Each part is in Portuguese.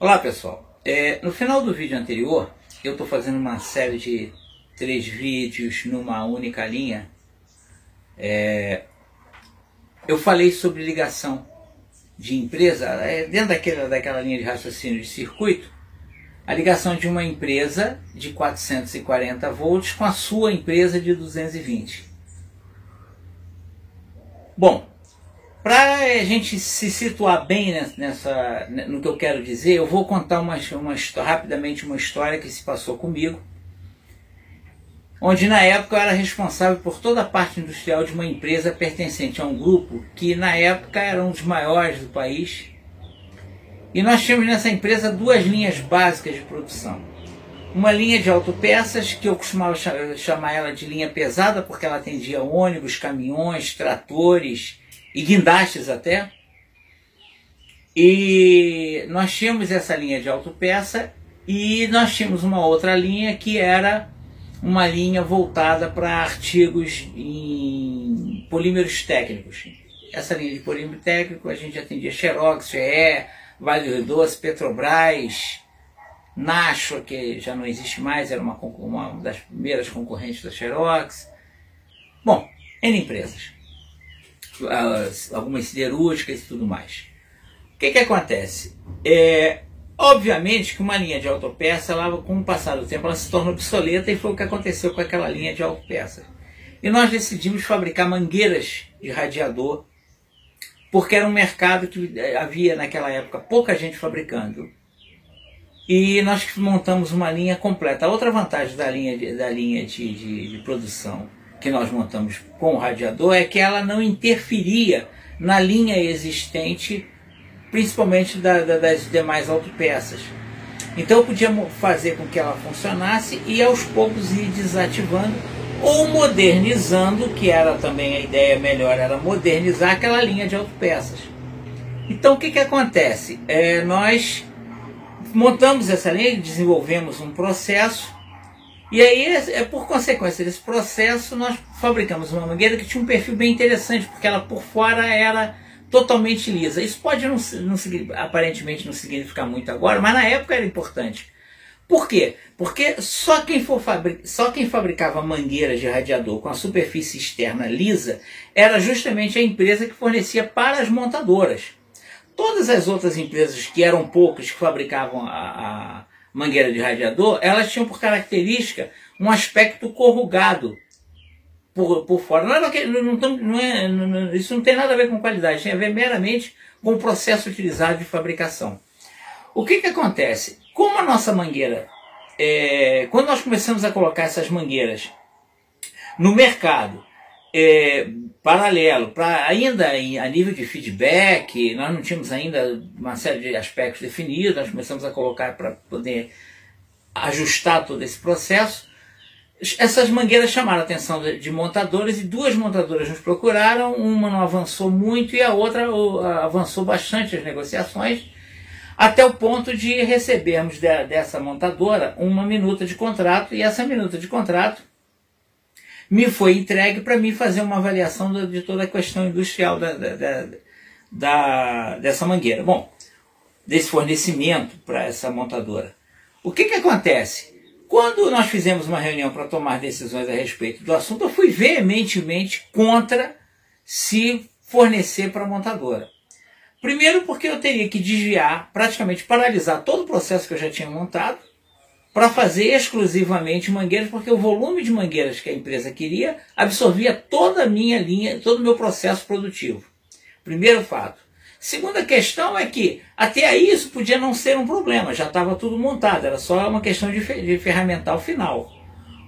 Olá pessoal, é, no final do vídeo anterior eu estou fazendo uma série de três vídeos numa única linha. É, eu falei sobre ligação de empresa, é, dentro daquela, daquela linha de raciocínio de circuito, a ligação de uma empresa de 440 volts com a sua empresa de 220. Bom, para a gente se situar bem nessa, no que eu quero dizer, eu vou contar uma, uma, rapidamente uma história que se passou comigo, onde na época eu era responsável por toda a parte industrial de uma empresa pertencente a um grupo que na época era um dos maiores do país. E nós tínhamos nessa empresa duas linhas básicas de produção. Uma linha de autopeças, que eu costumava chamar ela de linha pesada, porque ela atendia ônibus, caminhões, tratores, e guindastes até. E nós tínhamos essa linha de autopeça e nós tínhamos uma outra linha que era uma linha voltada para artigos em polímeros técnicos. Essa linha de polímero técnico a gente atendia Xerox, GE, Vale do Doce, Petrobras, Nacho, que já não existe mais, era uma, uma das primeiras concorrentes da Xerox. Bom, N empresas as, algumas siderúrgicas e tudo mais. O que, que acontece? É, obviamente que uma linha de autopeça, ela, com o passar do tempo, ela se torna obsoleta e foi o que aconteceu com aquela linha de autopeça. E nós decidimos fabricar mangueiras de radiador, porque era um mercado que é, havia naquela época pouca gente fabricando. E nós montamos uma linha completa. A outra vantagem da linha da linha de, de, de produção que nós montamos com o radiador é que ela não interferia na linha existente, principalmente da, da, das demais autopeças. Então eu podia fazer com que ela funcionasse e aos poucos ir desativando ou modernizando, que era também a ideia melhor, era modernizar aquela linha de autopeças. Então o que, que acontece? É, nós montamos essa linha, desenvolvemos um processo e aí, é, por consequência desse processo, nós fabricamos uma mangueira que tinha um perfil bem interessante, porque ela por fora era totalmente lisa. Isso pode não, não aparentemente não significar muito agora, mas na época era importante. Por quê? Porque só quem, for fabri só quem fabricava mangueiras de radiador com a superfície externa lisa era justamente a empresa que fornecia para as montadoras. Todas as outras empresas, que eram poucas, que fabricavam a, a mangueira de radiador, elas tinham por característica um aspecto corrugado por, por fora. Não, é não, não, é, não, isso não tem nada a ver com qualidade, tem a ver meramente com o processo utilizado de fabricação. O que, que acontece? Como a nossa mangueira, é, quando nós começamos a colocar essas mangueiras no mercado, é, paralelo, para ainda em, a nível de feedback, nós não tínhamos ainda uma série de aspectos definidos, nós começamos a colocar para poder ajustar todo esse processo. Essas mangueiras chamaram a atenção de, de montadores e duas montadoras nos procuraram, uma não avançou muito e a outra avançou bastante as negociações, até o ponto de recebermos de, dessa montadora uma minuta de contrato e essa minuta de contrato me foi entregue para mim fazer uma avaliação de toda a questão industrial da, da, da, dessa mangueira. Bom, desse fornecimento para essa montadora. O que, que acontece? Quando nós fizemos uma reunião para tomar decisões a respeito do assunto, eu fui veementemente contra se fornecer para a montadora. Primeiro porque eu teria que desviar, praticamente paralisar todo o processo que eu já tinha montado, para fazer exclusivamente mangueiras, porque o volume de mangueiras que a empresa queria absorvia toda a minha linha, todo o meu processo produtivo. Primeiro fato. Segunda questão é que até aí isso podia não ser um problema, já estava tudo montado, era só uma questão de, ferramental final.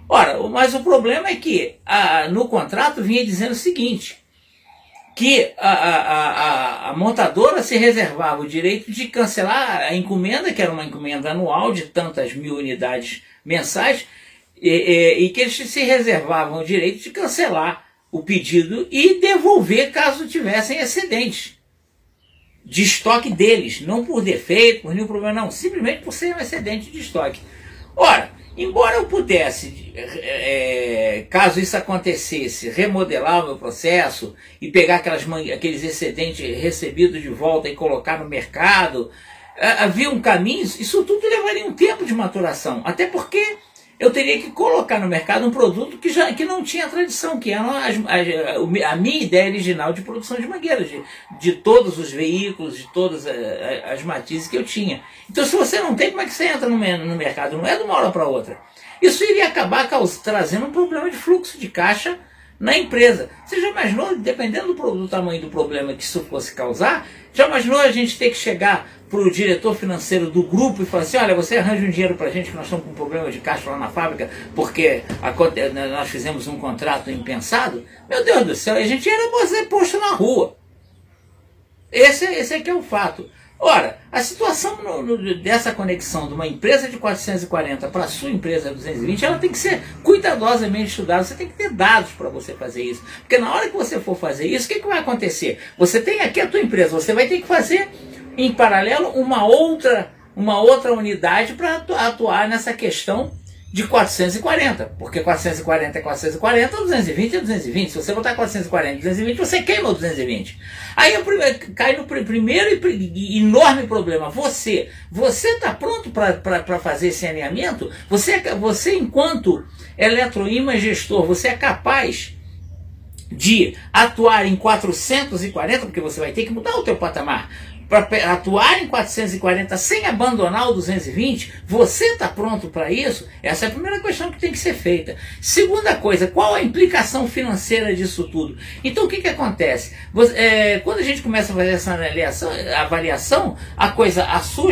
Ora, mas o problema é que a, no contrato vinha dizendo o seguinte: que a, a, a, a, montadora se reservava o direito de cancelar a encomenda, que era uma encomenda anual de tantas mil unidades mensais, e, e, e que eles se reservavam o direito de cancelar o pedido e devolver caso tivessem excedentes de estoque deles, não por defeito, por nenhum problema, não, simplesmente por ser um excedente de estoque. Ora, Embora eu pudesse, é, caso isso acontecesse, remodelar o meu processo e pegar aquelas, aqueles excedentes recebidos de volta e colocar no mercado, havia um caminho, isso tudo levaria um tempo de maturação. Até porque eu teria que colocar no mercado um produto que, já, que não tinha tradição, que era a, a, minha ideia original de produção de mangueiras, de, de todos os veículos, de todas as, as matizes que eu tinha. Então, se você não tem, como é que você entra no, no mercado? Não é de uma hora para outra. Isso iria acabar trazendo um problema de fluxo de caixa na empresa. Você já imaginou, dependendo do, do, tamanho do problema que isso fosse causar, já imaginou a gente ter que chegar para o diretor financeiro do grupo e falar assim, olha, você arranja um dinheiro para a gente que nós estamos com um problema de caixa lá na fábrica porque a, nós fizemos um contrato impensado? Meu Deus do céu, a gente era ser posto na rua. Esse, esse é que é o fato. Ora, a situação no, no, dessa conexão de uma empresa de 440 para a sua empresa 220, ela tem que ser cuidadosamente estudada. Você tem que ter dados para você fazer isso. Porque na hora que você for fazer isso, o que, que vai acontecer? Você tem aqui a tua empresa, você vai ter que fazer em paralelo uma outra, uma outra unidade para atuar nessa questão de 440, porque 440 é 440, 220 é 220. Se você botar 440 e 220, você queima o 220. Aí cai no primeiro e enorme problema. Você, você está pronto para fazer esse alinhamento? Você, você enquanto eletroímã gestor, você é capaz de atuar em 440, porque você vai ter que mudar o teu patamar para atuar em 440 sem abandonar o 220, você está pronto para isso? Essa é a primeira questão que tem que ser feita. Segunda coisa, qual a implicação financeira disso tudo? Então o que, que acontece? Você, é, quando a gente começa a fazer essa avaliação, a coisa assusta